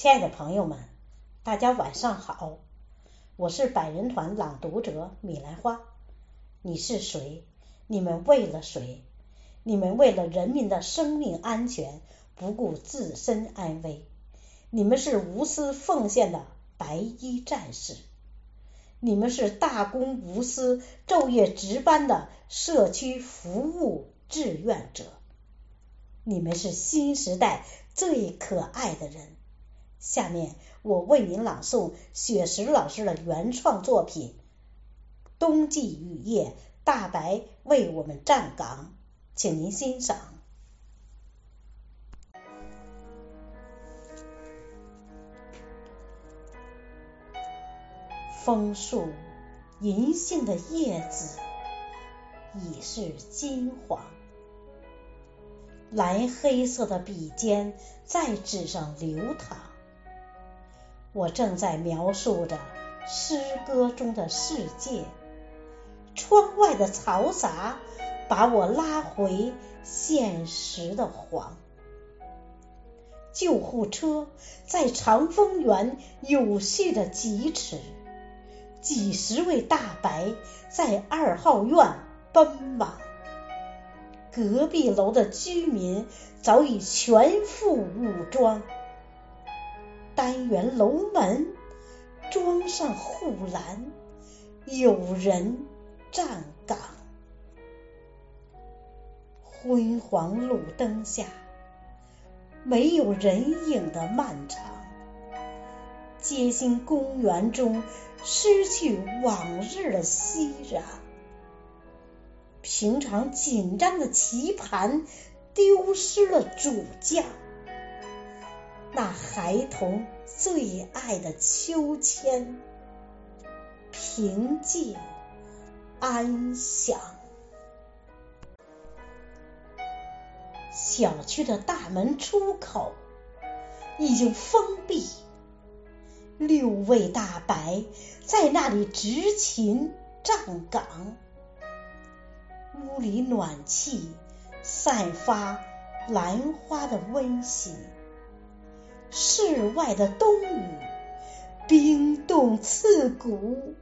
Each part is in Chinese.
亲爱的朋友们，大家晚上好，我是百人团朗读者米兰花。你是谁？你们为了谁？你们为了人民的生命安全，不顾自身安危。你们是无私奉献的白衣战士，你们是大公无私、昼夜值班的社区服务志愿者，你们是新时代最可爱的人。下面我为您朗诵雪石老师的原创作品《冬季雨夜》，大白为我们站岗，请您欣赏。枫树银杏的叶子已是金黄，蓝黑色的笔尖在纸上流淌。我正在描述着诗歌中的世界，窗外的嘈杂把我拉回现实的黄。救护车在长风园有序的疾驰。几十位大白在二号院奔忙，隔壁楼的居民早已全副武装，单元楼门装上护栏，有人站岗。昏黄路灯下，没有人影的漫长。街心公园中，失去往日的熙攘。平常紧张的棋盘，丢失了主将。那孩童最爱的秋千，平静安详。小区的大门出口已经封闭。六位大白在那里执勤站岗，屋里暖气散发兰花的温馨，室外的冬雨冰冻刺骨，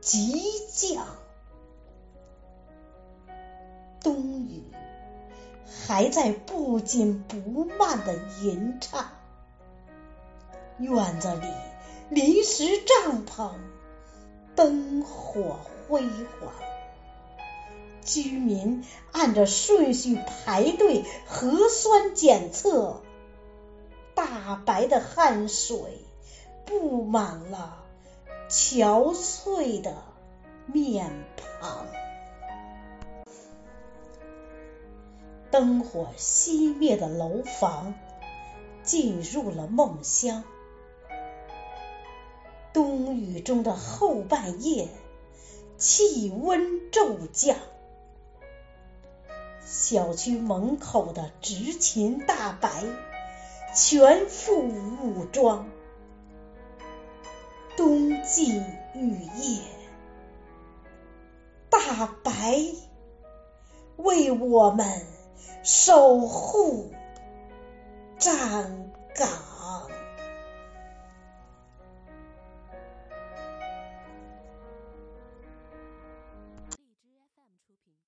即将冬雨还在不紧不慢的吟唱，院子里。临时帐篷灯火辉煌，居民按着顺序排队核酸检测，大白的汗水布满了憔悴的面庞。灯火熄灭的楼房进入了梦乡。冬雨中的后半夜，气温骤降。小区门口的执勤大白全副武装。冬季雨夜，大白为我们守护站岗。